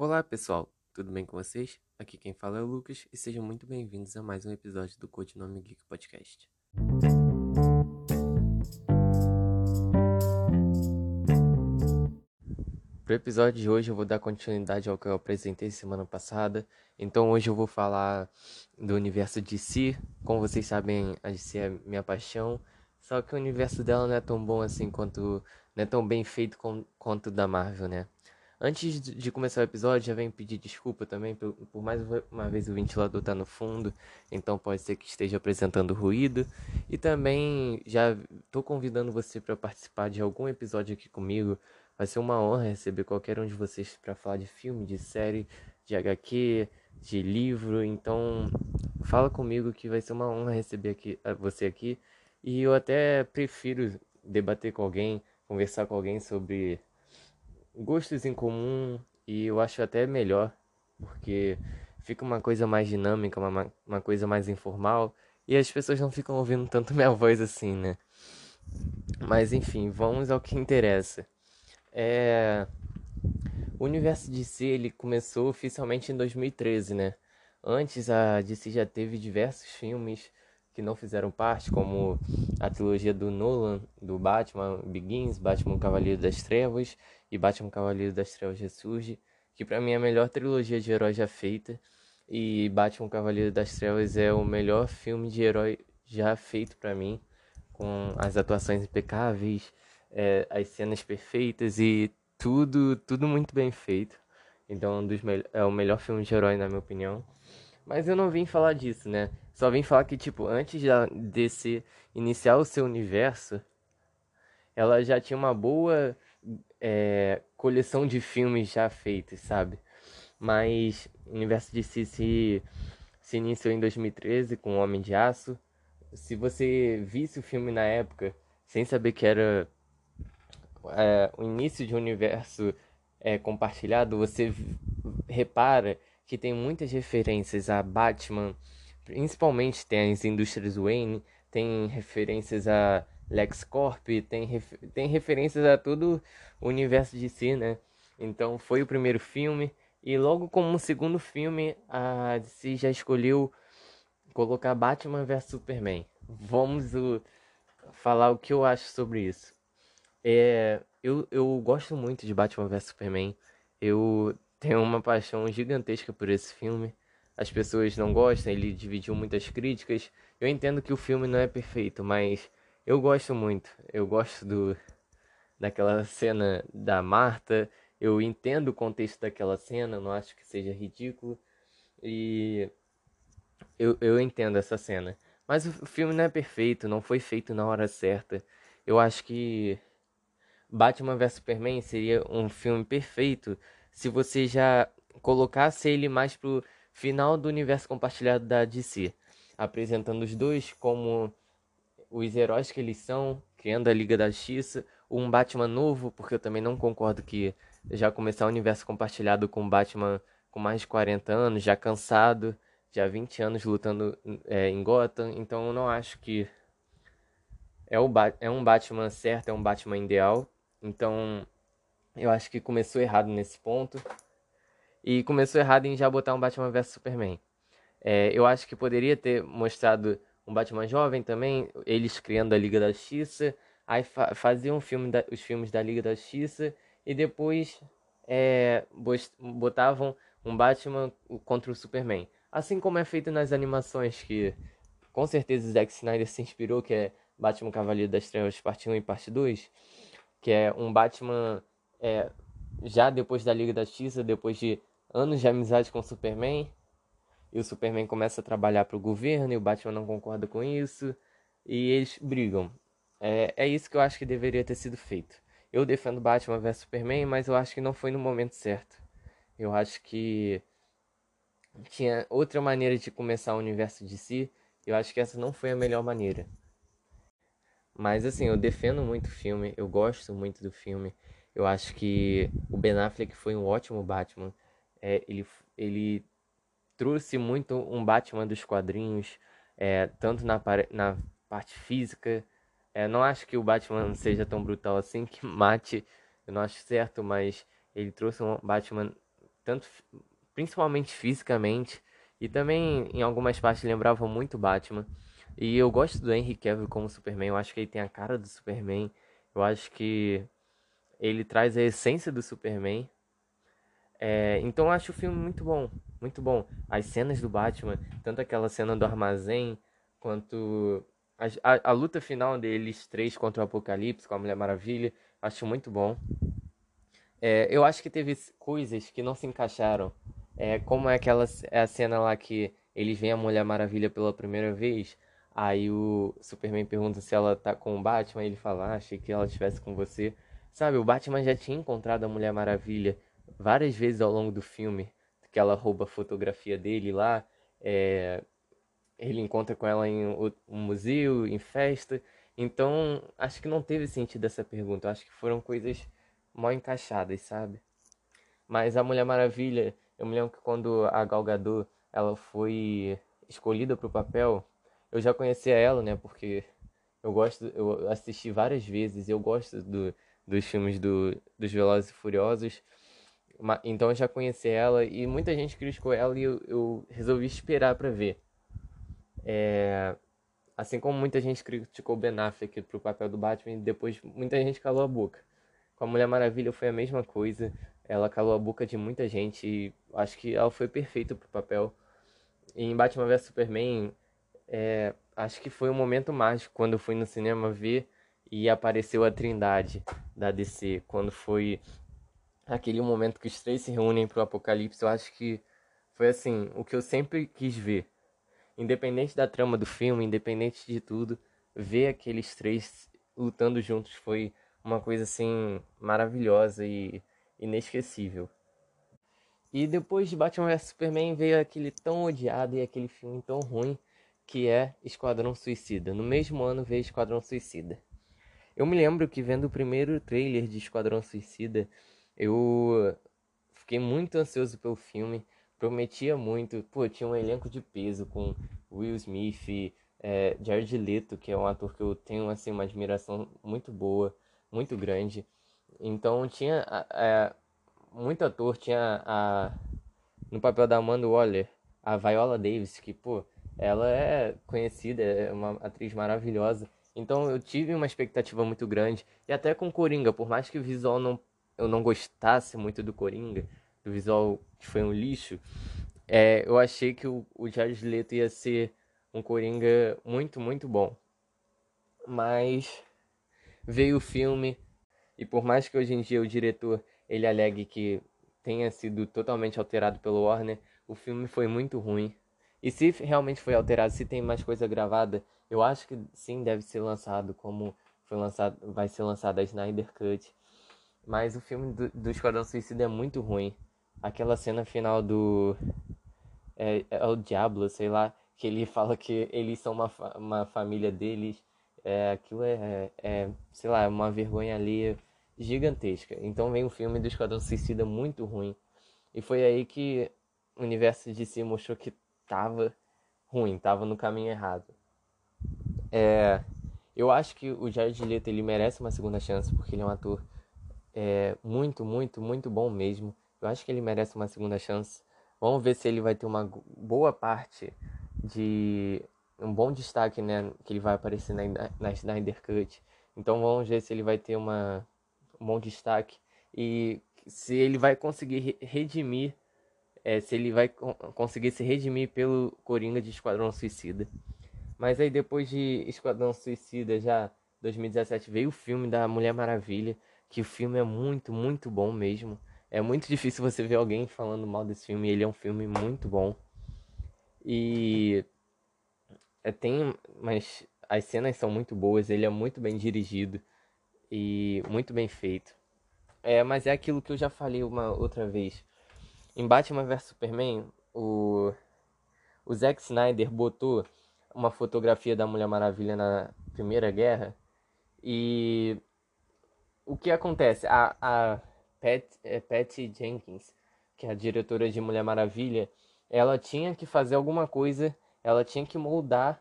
Olá pessoal, tudo bem com vocês? Aqui quem fala é o Lucas e sejam muito bem-vindos a mais um episódio do Codinome Geek Podcast. Para o episódio de hoje eu vou dar continuidade ao que eu apresentei semana passada. Então hoje eu vou falar do universo DC. Como vocês sabem, a DC é minha paixão. Só que o universo dela não é tão bom assim quanto. não é tão bem feito com, quanto o da Marvel, né? Antes de começar o episódio, já venho pedir desculpa também por, por, mais uma vez o ventilador tá no fundo, então pode ser que esteja apresentando ruído. E também já tô convidando você para participar de algum episódio aqui comigo. Vai ser uma honra receber qualquer um de vocês para falar de filme, de série, de HQ, de livro. Então, fala comigo que vai ser uma honra receber aqui, você aqui. E eu até prefiro debater com alguém, conversar com alguém sobre gostos em comum e eu acho até melhor, porque fica uma coisa mais dinâmica, uma, uma coisa mais informal e as pessoas não ficam ouvindo tanto minha voz assim, né? Mas enfim, vamos ao que interessa. É... O universo DC ele começou oficialmente em 2013, né? Antes a DC já teve diversos filmes que não fizeram parte, como a trilogia do Nolan, do Batman Begins, Batman Cavaleiro das Trevas e Batman Cavaleiro das Trevas Ressurge, que para mim é a melhor trilogia de herói já feita. E Batman Cavaleiro das Trevas é o melhor filme de herói já feito para mim, com as atuações impecáveis, é, as cenas perfeitas e tudo, tudo muito bem feito. Então, um dos é o melhor filme de herói na minha opinião. Mas eu não vim falar disso, né? Só vim falar que, tipo, antes desse iniciar o seu universo, ela já tinha uma boa é, coleção de filmes já feitos, sabe? Mas o universo de si se, se iniciou em 2013 com o Homem de Aço. Se você visse o filme na época, sem saber que era é, o início de um universo é, compartilhado, você repara que tem muitas referências a Batman, principalmente tem as indústrias Wayne, tem referências a LexCorp, tem, tem referências a todo o universo de si, né? Então foi o primeiro filme e logo como segundo filme a DC já escolheu colocar Batman vs Superman. Vamos uh, falar o que eu acho sobre isso. É, eu, eu gosto muito de Batman vs Superman. Eu tenho uma paixão gigantesca por esse filme. As pessoas não gostam, ele dividiu muitas críticas. Eu entendo que o filme não é perfeito, mas eu gosto muito. Eu gosto do daquela cena da Marta. Eu entendo o contexto daquela cena, não acho que seja ridículo. E eu, eu entendo essa cena. Mas o filme não é perfeito, não foi feito na hora certa. Eu acho que Batman vs Superman seria um filme perfeito se você já colocasse ele mais pro final do universo compartilhado da DC, apresentando os dois como os heróis que eles são, criando a Liga da Justiça, um Batman novo, porque eu também não concordo que já começar o universo compartilhado com Batman com mais de 40 anos, já cansado, já 20 anos lutando é, em Gotham, então eu não acho que é, o é um Batman certo, é um Batman ideal, então eu acho que começou errado nesse ponto. E começou errado em já botar um Batman vs Superman. É, eu acho que poderia ter mostrado um Batman jovem também, eles criando a Liga da Justiça. Aí fa faziam filme da, os filmes da Liga da Justiça. E depois é, botavam um Batman contra o Superman. Assim como é feito nas animações, que com certeza o Zack Snyder se inspirou, que é Batman Cavaleiro das Trevas parte 1 e parte 2. Que é um Batman é, já depois da Liga da Justiça, depois de anos de amizade com o Superman, e o Superman começa a trabalhar para o governo e o Batman não concorda com isso, e eles brigam. É, é isso que eu acho que deveria ter sido feito. Eu defendo Batman vs Superman, mas eu acho que não foi no momento certo. Eu acho que tinha outra maneira de começar o universo de si. Eu acho que essa não foi a melhor maneira. Mas assim, eu defendo muito o filme, eu gosto muito do filme. Eu acho que o Ben Affleck foi um ótimo Batman. É, ele, ele trouxe muito um Batman dos quadrinhos, é, tanto na, na parte física. É, não acho que o Batman seja tão brutal assim que mate, eu não acho certo, mas ele trouxe um Batman tanto principalmente fisicamente e também em algumas partes lembrava muito Batman. E eu gosto do Henry Cavill como Superman, eu acho que ele tem a cara do Superman. Eu acho que ele traz a essência do Superman. É, então acho o filme muito bom, muito bom. As cenas do Batman, tanto aquela cena do armazém, quanto a, a, a luta final deles três contra o Apocalipse com a Mulher Maravilha, acho muito bom. É, eu acho que teve coisas que não se encaixaram. É, como é aquela é a cena lá que eles veem a Mulher Maravilha pela primeira vez. Aí o Superman pergunta se ela tá com o Batman. ele fala, ah, achei que ela estivesse com você. Sabe, o Batman já tinha encontrado a Mulher Maravilha várias vezes ao longo do filme. Que ela rouba a fotografia dele lá. É, ele encontra com ela em um museu, em festa. Então, acho que não teve sentido essa pergunta. acho que foram coisas mal encaixadas, sabe? Mas a Mulher Maravilha, eu me lembro que quando a Gal Gadot, ela foi escolhida para o papel, eu já conhecia ela, né? Porque eu gosto, eu assisti várias vezes, eu gosto do, dos filmes do, dos Velozes e Furiosos. Então eu já conheci ela e muita gente criticou ela e eu, eu resolvi esperar para ver. É, assim como muita gente criticou Ben Affleck pro papel do Batman, depois muita gente calou a boca. Com a Mulher Maravilha foi a mesma coisa. Ela calou a boca de muita gente e acho que ela foi perfeita pro papel. E em Batman vs Superman, é, acho que foi um momento mágico quando eu fui no cinema ver e apareceu a Trindade da DC. Quando foi aquele momento que os três se reúnem pro Apocalipse, eu acho que foi assim, o que eu sempre quis ver independente da trama do filme, independente de tudo, ver aqueles três lutando juntos foi uma coisa assim maravilhosa e inesquecível. E depois de Batman vs Superman veio aquele tão odiado e aquele filme tão ruim que é Esquadrão Suicida. No mesmo ano veio Esquadrão Suicida. Eu me lembro que vendo o primeiro trailer de Esquadrão Suicida, eu fiquei muito ansioso pelo filme prometia muito. Pô, tinha um elenco de peso com Will Smith, é, Jared Leto, que é um ator que eu tenho assim uma admiração muito boa, muito grande. Então tinha é, muito ator, tinha a no papel da Amanda Waller, a Viola Davis, que pô, ela é conhecida, é uma atriz maravilhosa. Então eu tive uma expectativa muito grande e até com Coringa, por mais que o visual não eu não gostasse muito do Coringa, do visual que foi um lixo, é, eu achei que o, o Jared Leto ia ser um Coringa muito, muito bom. Mas veio o filme e por mais que hoje em dia o diretor ele alegue que tenha sido totalmente alterado pelo Warner, o filme foi muito ruim. E se realmente foi alterado, se tem mais coisa gravada, eu acho que sim deve ser lançado como foi lançado, vai ser lançado a Snyder Cut. Mas o filme do, do Esquadrão Suicida é muito ruim aquela cena final do. É, é o Diablo, sei lá, que ele fala que eles são uma, uma família deles. É, aquilo é, é, sei lá, uma vergonha ali gigantesca. Então vem o filme do Esquadrão Suicida muito ruim. E foi aí que o universo de si mostrou que tava ruim, tava no caminho errado. É, eu acho que o Jared Leto ele merece uma segunda chance porque ele é um ator é, muito, muito, muito bom mesmo. Eu acho que ele merece uma segunda chance. Vamos ver se ele vai ter uma boa parte de um bom destaque, né? Que ele vai aparecer na, na Snyder Cut. Então vamos ver se ele vai ter uma, um bom destaque e se ele vai conseguir redimir, é, se ele vai conseguir se redimir pelo Coringa de Esquadrão Suicida. Mas aí depois de Esquadrão Suicida, já 2017, veio o filme da Mulher Maravilha, que o filme é muito, muito bom mesmo. É muito difícil você ver alguém falando mal desse filme. Ele é um filme muito bom. E é, tem, mas as cenas são muito boas. Ele é muito bem dirigido e muito bem feito. É, mas é aquilo que eu já falei uma outra vez. Em Batman vs Superman, o, o Zack Snyder botou uma fotografia da Mulher Maravilha na Primeira Guerra e o que acontece? A, a Pat, é, Patty Jenkins, que é a diretora de Mulher Maravilha, ela tinha que fazer alguma coisa, ela tinha que moldar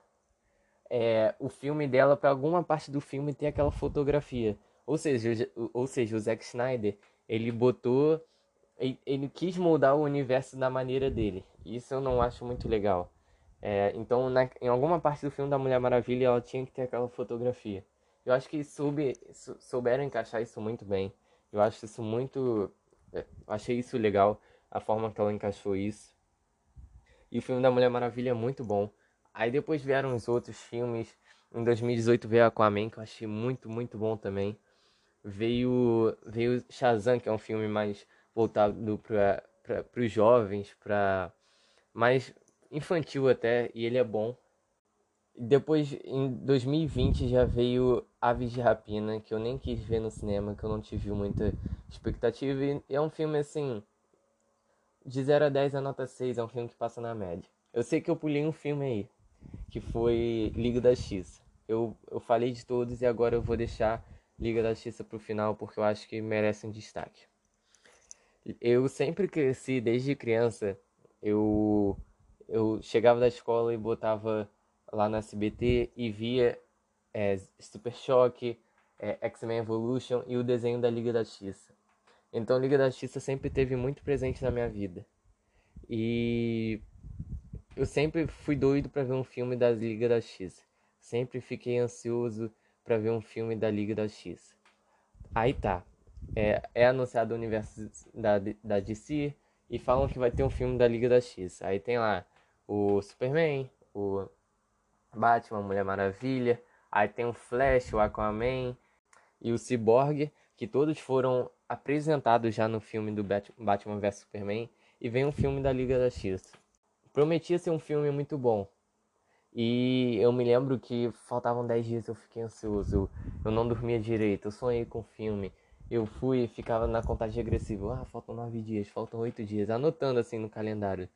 é, o filme dela para alguma parte do filme ter aquela fotografia. Ou seja, ou seja, o Zack Snyder, ele botou ele quis moldar o universo da maneira dele. Isso eu não acho muito legal. É, então, na, em alguma parte do filme da Mulher Maravilha, ela tinha que ter aquela fotografia. Eu acho que soube, souberam encaixar isso muito bem. Eu acho isso muito. É, achei isso legal, a forma que ela encaixou isso. E o filme da Mulher Maravilha é muito bom. Aí depois vieram os outros filmes. Em 2018 veio Aquaman, que eu achei muito, muito bom também. Veio, veio Shazam, que é um filme mais voltado para os jovens, para mais infantil até, e ele é bom. Depois, em 2020, já veio Aves de Rapina, que eu nem quis ver no cinema, que eu não tive muita expectativa. E é um filme assim. De 0 a 10, a nota 6 é um filme que passa na média. Eu sei que eu pulei um filme aí, que foi Liga da X. Eu, eu falei de todos e agora eu vou deixar Liga da Justiça pro final porque eu acho que merece um destaque. Eu sempre cresci desde criança. Eu eu chegava da escola e botava lá na SBT e via é, Super Choque, é, X-Men Evolution e o desenho da Liga da Justiça. Então, Liga da Justiça sempre teve muito presente na minha vida. E eu sempre fui doido para ver um filme da Liga da Justiça. Sempre fiquei ansioso para ver um filme da Liga da Justiça. Aí tá. É, é anunciado o universo da, da DC e falam que vai ter um filme da Liga da Justiça. Aí tem lá o Superman, o Batman, Mulher Maravilha, aí tem o Flash, o Aquaman e o Cyborg, que todos foram apresentados já no filme do Batman vs Superman, e vem um filme da Liga da Justiça. Prometia ser um filme muito bom. E eu me lembro que faltavam 10 dias, eu fiquei ansioso, eu não dormia direito, eu sonhei com o filme. Eu fui e ficava na contagem regressiva. Ah, faltam 9 dias, faltam 8 dias, anotando assim no calendário.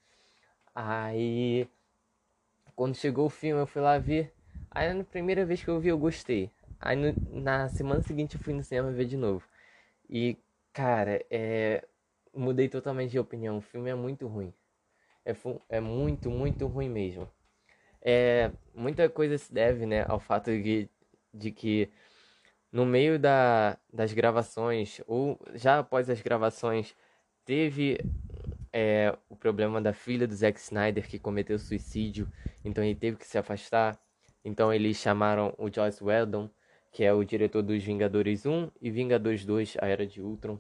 Aí, quando chegou o filme, eu fui lá ver. Aí, na primeira vez que eu vi, eu gostei. Aí, no, na semana seguinte, eu fui no cinema ver de novo. E, cara, é. Mudei totalmente de opinião. O filme é muito ruim. É, é muito, muito ruim mesmo. É, muita coisa se deve, né, ao fato de, de que no meio da, das gravações, ou já após as gravações, teve é, o problema da filha do Zack Snyder que cometeu suicídio, então ele teve que se afastar. Então eles chamaram o Joss Whedon, que é o diretor dos Vingadores 1 e Vingadores 2, a Era de Ultron.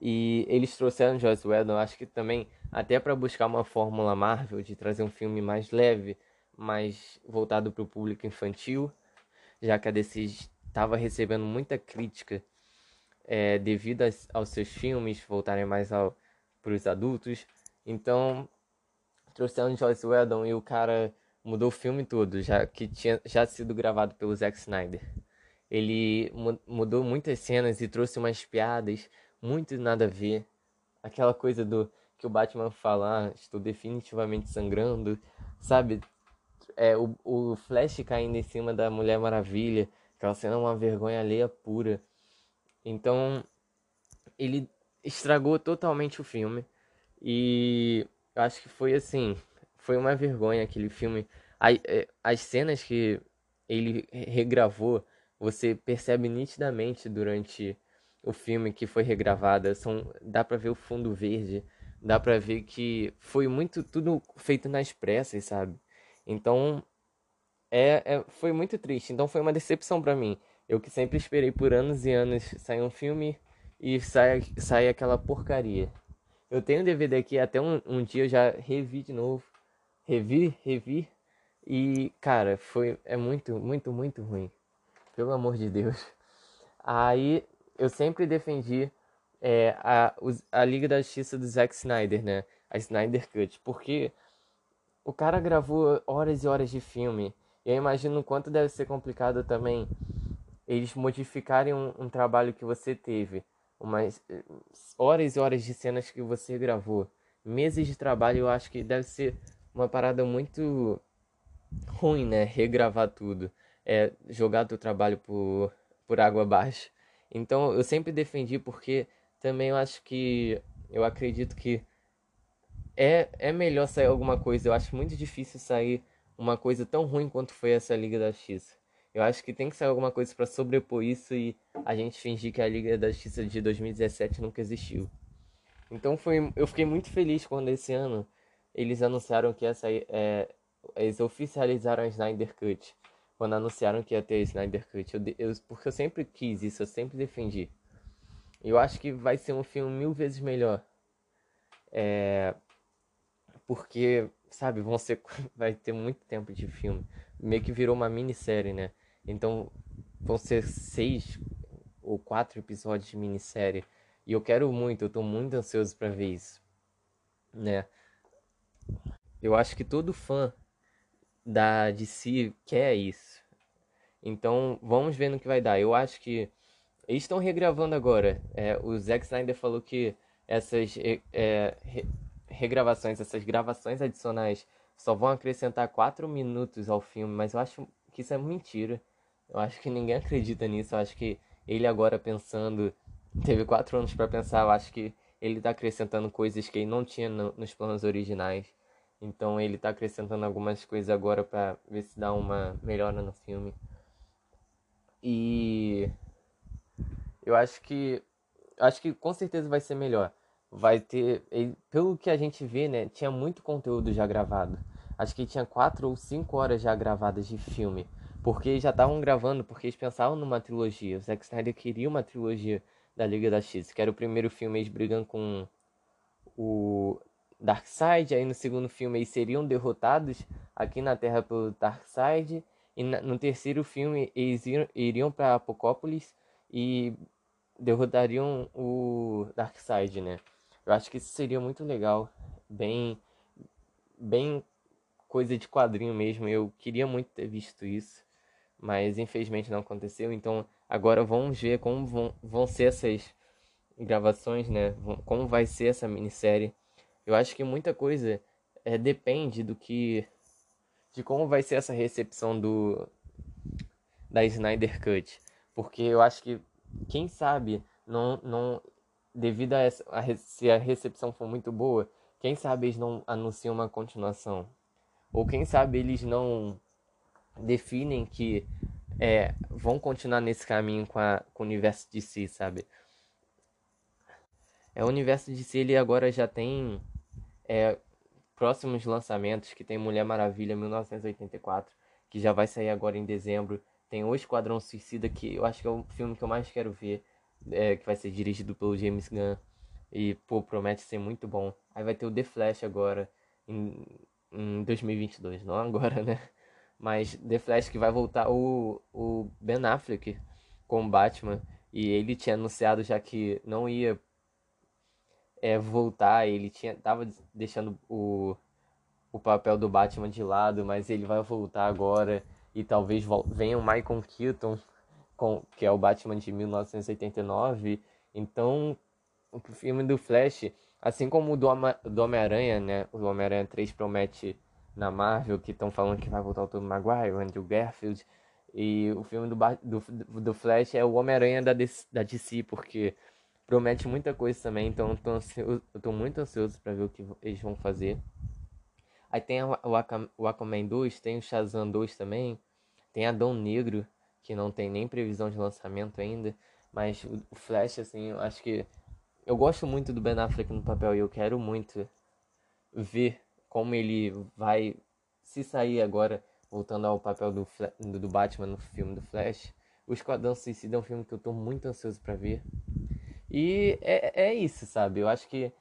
E eles trouxeram Joss Whedon, acho que também até para buscar uma fórmula Marvel de trazer um filme mais leve, mais voltado para o público infantil, já que a DC estava recebendo muita crítica é, devido aos seus filmes voltarem mais ao para os adultos. Então, trouxeram Joss Whedon e o cara mudou o filme todo, já que tinha já sido gravado pelo Zack Snyder. Ele mudou muitas cenas e trouxe umas piadas muito nada a ver. Aquela coisa do que o Batman fala, ah, estou definitivamente sangrando, sabe? É, o, o Flash caindo em cima da Mulher Maravilha, aquela cena é uma vergonha alheia pura. Então, ele estragou totalmente o filme. E acho que foi assim, foi uma vergonha aquele filme. É, as cenas que ele regravou, você percebe nitidamente durante o filme que foi regravada, são dá para ver o fundo verde, dá para ver que foi muito tudo feito nas pressas, sabe? Então é, é foi muito triste. Então foi uma decepção para mim. Eu que sempre esperei por anos e anos sair um filme e sai, sai aquela porcaria. Eu tenho DVD aqui, até um, um dia eu já revi de novo. Revi, revi. E, cara, foi é muito, muito, muito ruim. Pelo amor de Deus. Aí eu sempre defendi é, a, a Liga da Justiça do Zack Snyder, né? A Snyder Cut. Porque o cara gravou horas e horas de filme. E eu imagino o quanto deve ser complicado também eles modificarem um, um trabalho que você teve umas eh, horas e horas de cenas que você gravou, meses de trabalho, eu acho que deve ser uma parada muito ruim, né? Regravar tudo, é jogar teu trabalho por, por água abaixo. Então eu sempre defendi porque também eu acho que eu acredito que é, é melhor sair alguma coisa. Eu acho muito difícil sair uma coisa tão ruim quanto foi essa Liga da X. Eu acho que tem que sair alguma coisa para sobrepor isso e a gente fingir que a Liga da Justiça de 2017 nunca existiu. Então foi, eu fiquei muito feliz quando esse ano eles anunciaram que essa é, eles oficializaram a Snyder Cut. Quando anunciaram que ia ter Snyder Cut, eu, eu, porque eu sempre quis isso, eu sempre defendi. Eu acho que vai ser um filme mil vezes melhor. É, porque, sabe, vão ser, vai ter muito tempo de filme. Meio que virou uma minissérie, né? Então vão ser seis ou quatro episódios de minissérie. E eu quero muito, eu tô muito ansioso para ver isso, né? Eu acho que todo fã da DC quer isso. Então vamos ver no que vai dar. Eu acho que eles estão regravando agora. É, o Zack Snyder falou que essas é, re, regravações, essas gravações adicionais só vão acrescentar 4 minutos ao filme, mas eu acho que isso é mentira. Eu acho que ninguém acredita nisso. Eu acho que ele agora pensando, teve 4 anos para pensar, eu acho que ele está acrescentando coisas que ele não tinha no, nos planos originais. Então ele está acrescentando algumas coisas agora para ver se dá uma melhora no filme. E eu acho que acho que com certeza vai ser melhor. Vai ter, pelo que a gente vê, né, tinha muito conteúdo já gravado. Acho que tinha quatro ou cinco horas já gravadas de filme, porque já estavam gravando, porque eles pensavam numa trilogia. O Zack Snyder queria uma trilogia da Liga da X, que era o primeiro filme eles brigando com o Darkseid, aí no segundo filme eles seriam derrotados aqui na Terra pelo Darkseid, e no terceiro filme eles iriam para Apocópolis e derrotariam o Darkseid, né? Eu acho que isso seria muito legal, bem bem coisa de quadrinho mesmo. Eu queria muito ter visto isso, mas infelizmente não aconteceu. Então agora vamos ver como vão, vão ser essas gravações, né? Como vai ser essa minissérie. Eu acho que muita coisa é, depende do que de como vai ser essa recepção do da Snyder Cut, porque eu acho que quem sabe não não devido a, essa, a se a recepção for muito boa, quem sabe eles não anunciam uma continuação, ou quem sabe eles não definem que é, vão continuar nesse caminho com, a, com o universo de si, sabe? É o universo de si ele agora já tem é, próximos lançamentos que tem Mulher Maravilha 1984, que já vai sair agora em dezembro. Tem O Esquadrão Suicida, que eu acho que é o filme que eu mais quero ver, é, que vai ser dirigido pelo James Gunn. E, pô, promete ser muito bom. Aí vai ter o The Flash agora, em, em 2022, não agora, né? Mas The Flash que vai voltar o, o Ben Affleck com Batman. E ele tinha anunciado já que não ia é, voltar. Ele tinha tava deixando o, o papel do Batman de lado, mas ele vai voltar agora e talvez venha o Michael Keaton, com, que é o Batman de 1989. Então, o filme do Flash, assim como o do, do Homem-Aranha, né? O Homem-Aranha 3 promete na Marvel, que estão falando que vai voltar o Tom Maguire, o Andrew Garfield. E o filme do, do, do Flash é o Homem-Aranha da, da DC, porque promete muita coisa também, então eu tô, ansioso, eu tô muito ansioso para ver o que eles vão fazer. Aí tem o, Aquaman, o Aquaman 2, tem o Shazam 2 também, tem Adão Negro, que não tem nem previsão de lançamento ainda, mas o Flash, assim, eu acho que. Eu gosto muito do Ben Affleck no papel e eu quero muito ver como ele vai se sair agora, voltando ao papel do, do Batman no filme do Flash. O Esquadrão Suicida é um filme que eu tô muito ansioso para ver. E é, é isso, sabe? Eu acho que.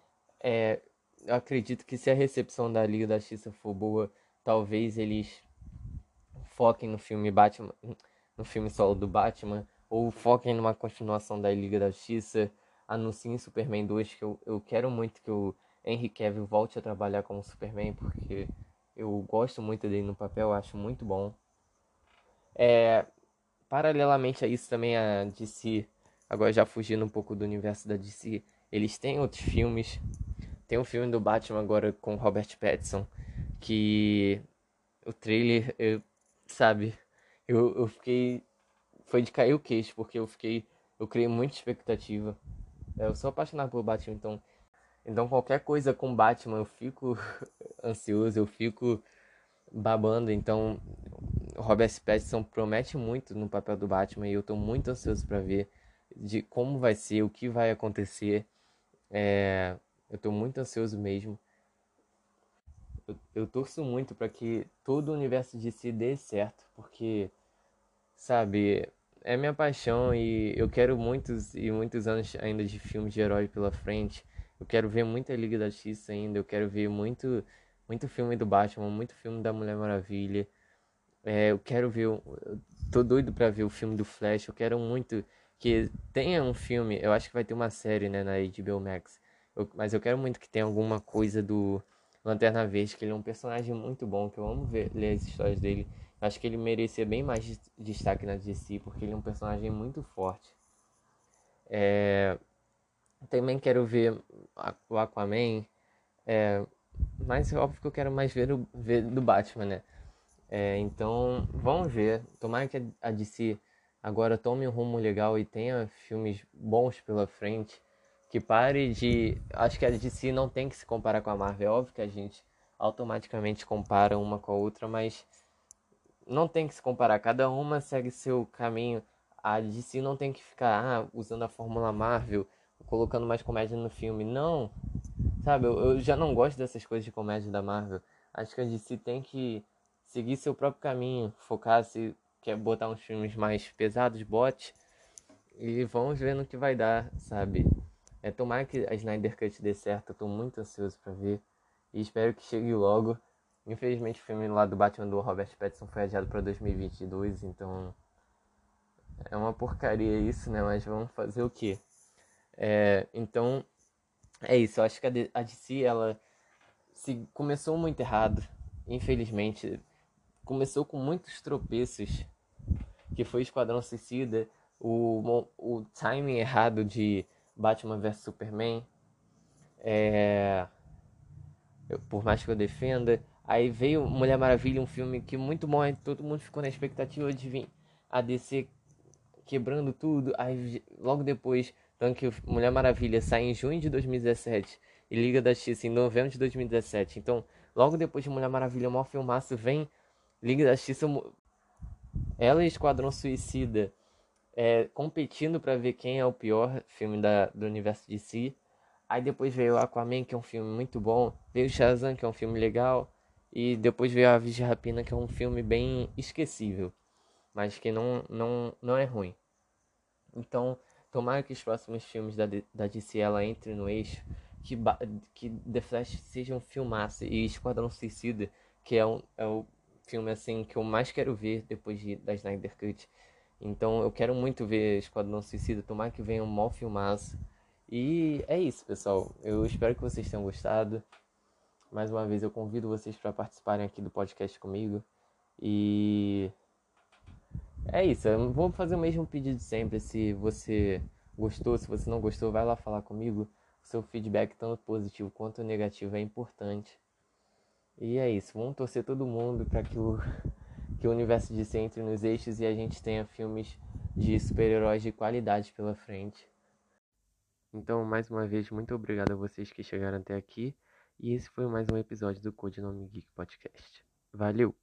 É, eu acredito que se a recepção da Liga da Justiça for boa, talvez eles foquem no filme Batman, no filme solo do Batman, ou foquem numa continuação da Liga da Justiça, anunciem Superman 2, que eu, eu quero muito que o Henry Cavill volte a trabalhar como Superman, porque eu gosto muito dele no papel, acho muito bom. É, paralelamente a isso também a DC Agora já fugindo um pouco do universo da DC, eles têm outros filmes. Tem um filme do Batman agora com Robert Pattinson, que o trailer, eu, sabe, eu, eu fiquei. Foi de cair o queixo, porque eu fiquei. Eu criei muita expectativa. Eu sou apaixonado por Batman, então. Então qualquer coisa com Batman eu fico ansioso, eu fico babando. Então Robert Pattinson promete muito no papel do Batman e eu tô muito ansioso para ver de como vai ser, o que vai acontecer. É, Eu tô muito ansioso mesmo. Eu, eu torço muito para que todo o universo de si dê certo, porque, sabe, é minha paixão e eu quero muitos e muitos anos ainda de filmes de herói pela frente. Eu quero ver muita Liga da Justiça ainda, eu quero ver muito, muito filme do Batman, muito filme da Mulher Maravilha. É, eu quero ver, eu tô doido pra ver o filme do Flash, eu quero muito que tenha um filme, eu acho que vai ter uma série, né, na HBO Max. Eu, mas eu quero muito que tenha alguma coisa do Lanterna Verde, que ele é um personagem muito bom, que eu amo ver, ler as histórias dele. Acho que ele merecia bem mais destaque na DC, porque ele é um personagem muito forte. É, também quero ver o Aquaman, é, mas é óbvio que eu quero mais ver, o, ver do Batman, né? É, então, vamos ver. Tomara que a DC agora tome um rumo legal e tenha filmes bons pela frente. Que pare de. Acho que a DC não tem que se comparar com a Marvel. É óbvio que a gente automaticamente compara uma com a outra, mas não tem que se comparar. Cada uma segue seu caminho. A DC não tem que ficar ah, usando a fórmula Marvel, colocando mais comédia no filme. Não. Sabe, eu, eu já não gosto dessas coisas de comédia da Marvel. Acho que a DC tem que seguir seu próprio caminho, focar se quer botar uns filmes mais pesados, bote. E vamos ver no que vai dar, sabe? É tomar que a Snyder Cut dê certo, eu tô muito ansioso para ver. E espero que chegue logo. Infelizmente o filme lá do Batman do Robert Pattinson foi adiado para 2022, então é uma porcaria isso, né? Mas vamos fazer o quê? É, então é isso. Eu acho que a DC ela se começou muito errado, infelizmente. Começou com muitos tropeços que foi Esquadrão Suicida, o, o timing errado de Batman vs Superman, é, eu, por mais que eu defenda. Aí veio Mulher Maravilha, um filme que muito bom, todo mundo ficou na expectativa de vir a DC quebrando tudo. Aí logo depois, tanto que Mulher Maravilha sai em junho de 2017 e Liga da Justiça em novembro de 2017. Então, logo depois de Mulher Maravilha, o maior filmaço vem Liga da Justiça ela e Esquadrão Suicida é, competindo para ver quem é o pior filme da, do universo de si. Aí depois veio Aquaman, que é um filme muito bom. Veio Shazam, que é um filme legal. E depois veio A Vigia Rapina, que é um filme bem esquecível. Mas que não, não, não é ruim. Então, tomara que os próximos filmes da, da DC ela entre no eixo. Que, que The Flash seja um filmaço. E Esquadrão Suicida, que é, um, é o filme assim que eu mais quero ver depois de, da Snyder Cut. Então eu quero muito ver Esquadrão Suicida, tomar que venha um mó filmaço. E é isso, pessoal. Eu espero que vocês tenham gostado. Mais uma vez eu convido vocês para participarem aqui do podcast comigo. E é isso. Vou fazer o mesmo pedido sempre. Se você gostou, se você não gostou, vai lá falar comigo. O seu feedback, tanto positivo quanto negativo, é importante. E é isso, vamos torcer todo mundo para que o, que o universo de entre nos eixos e a gente tenha filmes de super-heróis de qualidade pela frente. Então, mais uma vez, muito obrigado a vocês que chegaram até aqui. E esse foi mais um episódio do Codinome Geek Podcast. Valeu!